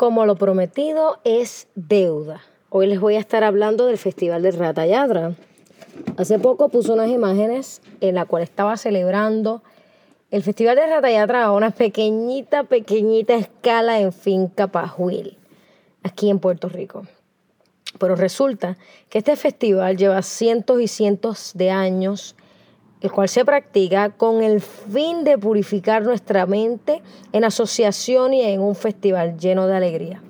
Como lo prometido es deuda. Hoy les voy a estar hablando del Festival de Ratayadra. Hace poco puse unas imágenes en la cual estaba celebrando el Festival de Ratayadra a una pequeñita, pequeñita escala en Finca Pajuil, aquí en Puerto Rico. Pero resulta que este festival lleva cientos y cientos de años el cual se practica con el fin de purificar nuestra mente en asociación y en un festival lleno de alegría.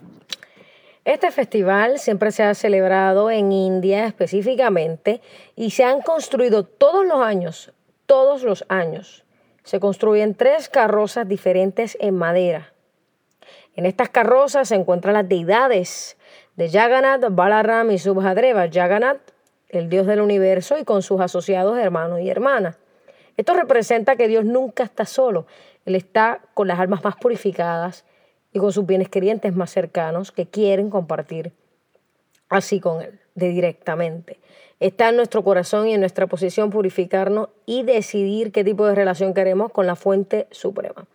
Este festival siempre se ha celebrado en India específicamente y se han construido todos los años, todos los años. Se construyen tres carrozas diferentes en madera. En estas carrozas se encuentran las deidades de Jagannath, Balaram y Subhadreva. Jagannath el Dios del universo y con sus asociados hermanos y hermanas. Esto representa que Dios nunca está solo, Él está con las almas más purificadas y con sus bienes querientes más cercanos que quieren compartir así con Él, de directamente. Está en nuestro corazón y en nuestra posición purificarnos y decidir qué tipo de relación queremos con la fuente suprema.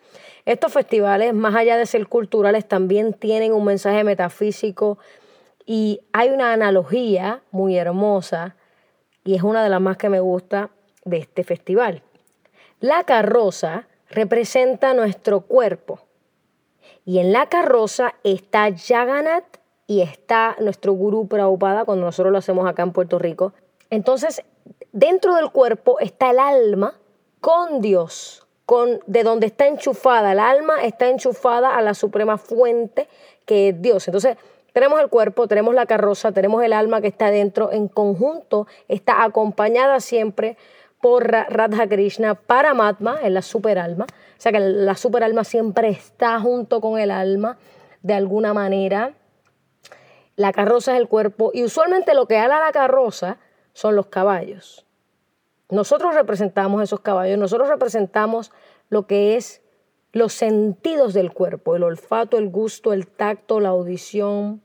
Estos festivales, más allá de ser culturales, también tienen un mensaje metafísico, y hay una analogía muy hermosa y es una de las más que me gusta de este festival. La carroza representa nuestro cuerpo y en la carroza está Jagannath y está nuestro gurú Prabhupada cuando nosotros lo hacemos acá en Puerto Rico. Entonces, dentro del cuerpo está el alma con Dios, con de donde está enchufada. El alma está enchufada a la suprema fuente que es Dios. Entonces, tenemos el cuerpo, tenemos la carroza, tenemos el alma que está dentro, en conjunto, está acompañada siempre por Radha Krishna, Paramatma, en la superalma. O sea que la superalma siempre está junto con el alma, de alguna manera. La carroza es el cuerpo y usualmente lo que ala la carroza son los caballos. Nosotros representamos esos caballos, nosotros representamos lo que es los sentidos del cuerpo, el olfato, el gusto, el tacto, la audición,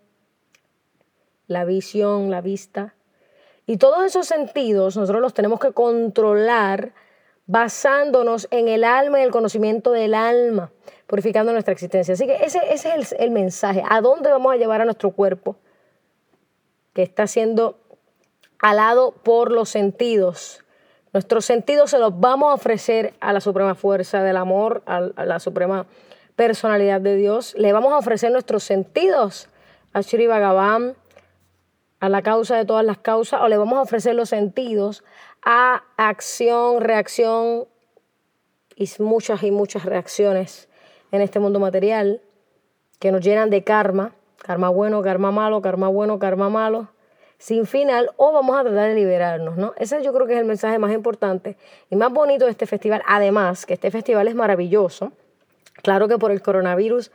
la visión, la vista. Y todos esos sentidos nosotros los tenemos que controlar basándonos en el alma y el conocimiento del alma, purificando nuestra existencia. Así que ese, es el, el mensaje. ¿A dónde vamos a llevar a nuestro cuerpo? Que está siendo alado por los sentidos. Nuestros sentidos se los vamos a ofrecer a la suprema fuerza del amor, a, la suprema personalidad de Dios. Le vamos a ofrecer nuestros sentidos a Shri Bhagavan, a la causa de todas las causas o le vamos a ofrecer los sentidos a acción, reacción y muchas y muchas reacciones en este mundo material que nos llenan de karma, karma bueno, karma malo, karma bueno, karma malo, sin final, o vamos a tratar de liberarnos, ¿no? Ese yo creo que es el mensaje más importante y más bonito de este festival, además que este festival es maravilloso, claro que por el coronavirus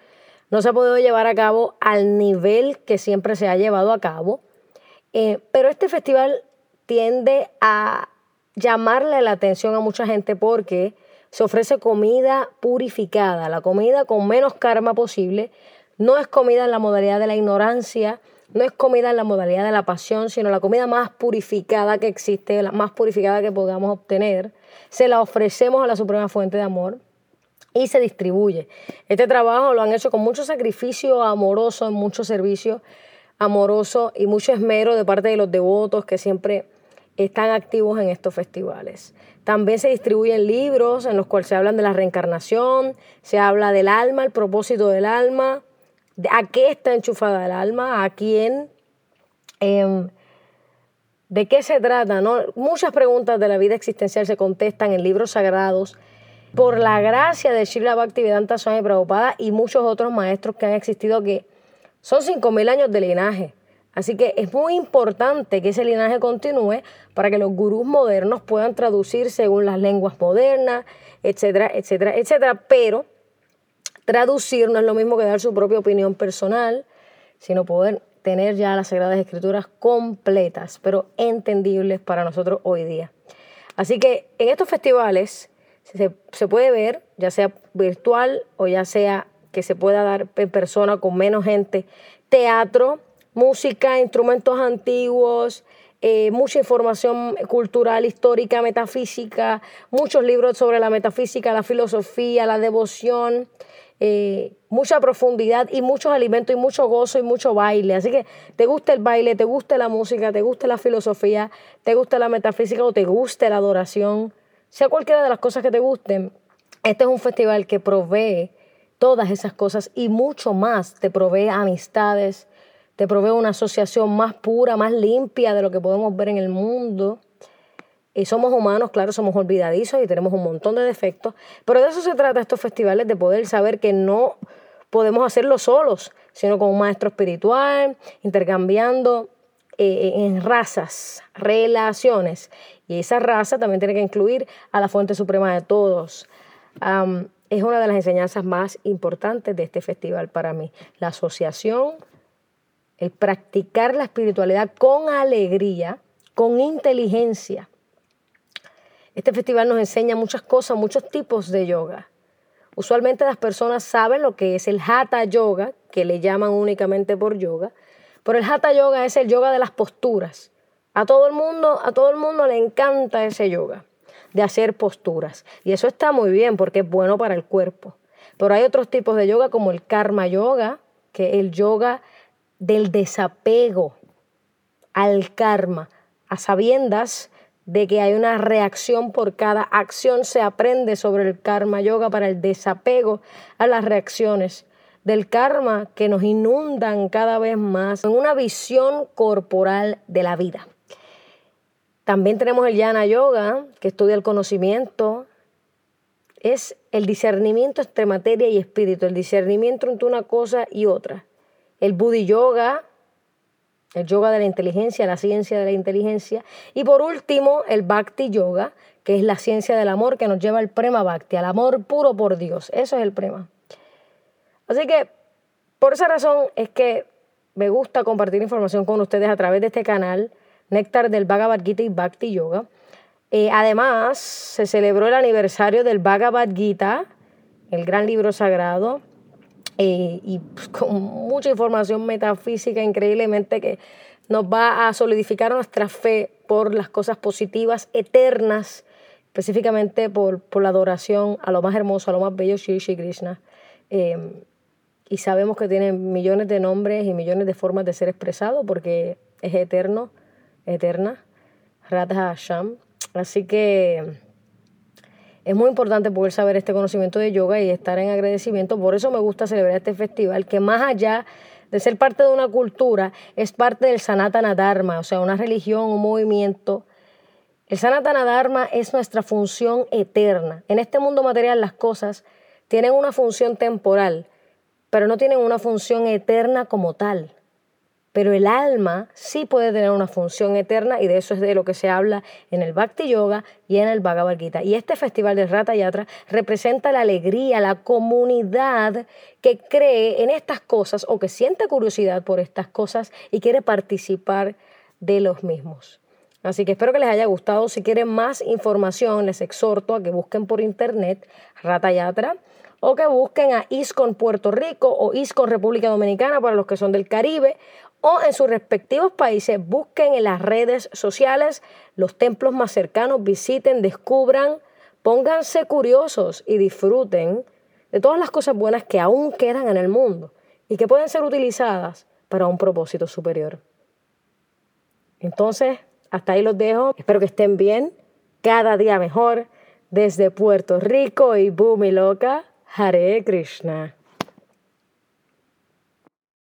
no se ha podido llevar a cabo al nivel que siempre se ha llevado a cabo, eh, pero este festival tiende a llamarle la atención a mucha gente porque se ofrece comida purificada, la comida con menos karma posible. No es comida en la modalidad de la ignorancia, no es comida en la modalidad de la pasión, sino la comida más purificada que existe, la más purificada que podamos obtener. Se la ofrecemos a la Suprema Fuente de Amor y se distribuye. Este trabajo lo han hecho con mucho sacrificio amoroso, en mucho servicio amoroso y mucho esmero de parte de los devotos que siempre están activos en estos festivales. También se distribuyen libros en los cuales se hablan de la reencarnación, se habla del alma, el propósito del alma, de a qué está enchufada el alma, a quién, em, de qué se trata. ¿no? Muchas preguntas de la vida existencial se contestan en libros sagrados por la gracia de Srila Bhaktivedanta Swami Prabhupada y muchos otros maestros que han existido que son 5.000 años de linaje. Así que es muy importante que ese linaje continúe para que los gurús modernos puedan traducir según las lenguas modernas, etcétera, etcétera, etcétera. Pero traducir no es lo mismo que dar su propia opinión personal, sino poder tener ya las Sagradas Escrituras completas, pero entendibles para nosotros hoy día. Así que en estos festivales se, se puede ver, ya sea virtual o ya sea que se pueda dar en persona con menos gente, teatro, música, instrumentos antiguos, eh, mucha información cultural, histórica, metafísica, muchos libros sobre la metafísica, la filosofía, la devoción, eh, mucha profundidad y muchos alimentos y mucho gozo y mucho baile. Así que te gusta el baile, te gusta la música, te gusta la filosofía, te gusta la metafísica o te gusta la adoración, sea cualquiera de las cosas que te gusten, este es un festival que provee todas esas cosas y mucho más. Te provee amistades, te provee una asociación más pura, más limpia de lo que podemos ver en el mundo. Y somos humanos, claro, somos olvidadizos y tenemos un montón de defectos, pero de eso se trata estos festivales, de poder saber que no podemos hacerlo solos, sino con un maestro espiritual, intercambiando eh, en razas, relaciones. Y esa raza también tiene que incluir a la fuente suprema de todos. Es una de las enseñanzas más importantes de este festival para mí. La asociación, el practicar la espiritualidad con alegría, con inteligencia este festival nos enseña muchas cosas, muchos tipos de yoga. Usualmente las personas saben lo que es el hatha yoga, que le llaman únicamente por yoga, pero el hatha yoga es el yoga de las posturas. A todo el mundo, a todo el mundo le encanta ese yoga de hacer posturas y eso está muy bien porque es bueno para el cuerpo. Pero hay otros tipos de yoga como el karma yoga, que el yoga del desapego al karma, a sabiendas de que hay una reacción por cada acción, se aprende sobre el karma yoga para el desapego a las reacciones del karma que nos inundan cada vez más en una visión corporal de la vida. También tenemos el Yana Yoga, que estudia el conocimiento. Es el discernimiento entre materia y espíritu, el discernimiento entre una cosa y otra. El Buddhi Yoga, el yoga de la inteligencia, la ciencia de la inteligencia. Y por último, el Bhakti Yoga, que es la ciencia del amor que nos lleva al Prema Bhakti, al amor puro por Dios. Eso es el Prema. Así que, por esa razón es que me gusta compartir información con ustedes a través de este canal, Néctar del Bhagavad Gita y Bhakti Yoga. Eh, además, se celebró el aniversario del Bhagavad Gita, el gran libro sagrado, eh, y pues, con mucha información metafísica increíblemente que nos va a solidificar nuestra fe por las cosas positivas, eternas, específicamente por, por la adoración a lo más hermoso, a lo más bello, Shri Shri Krishna. Em, y sabemos que tiene millones de nombres y millones de formas de ser expresado porque es eterno, eterna, Radha Hashem. Así que es muy importante poder saber este conocimiento de yoga y estar en agradecimiento. Por eso me gusta celebrar este festival, que más allá de ser parte de una cultura, es parte del Sanatana Dharma, o sea, una religión, un movimiento. El Sanatana Dharma es nuestra función eterna. En este mundo material las cosas tienen una función temporal, pero no tienen una función eterna como tal pero el alma sí puede tener una función eterna y de eso es de lo que se habla en el Bhakti Yoga y en el Bhagavad Gita. Y este festival de Rata Yatra representa la alegría, la comunidad que cree en estas cosas o que siente curiosidad por estas cosas y quiere participar de los mismos. Así que espero que les haya gustado. Si quieren más información, les exhorto a que busquen por internet Rata Yatra o que busquen a ISCON Puerto Rico o ISCON República Dominicana para los que son del Caribe o en sus respectivos países busquen en las redes sociales los templos más cercanos, visiten, descubran, pónganse curiosos y disfruten de todas las cosas buenas que aún quedan en el mundo y que pueden ser utilizadas para un propósito superior. Entonces, hasta ahí los dejo. Espero que estén bien, cada día mejor, desde Puerto Rico y Bumi Loca, Hare Krishna.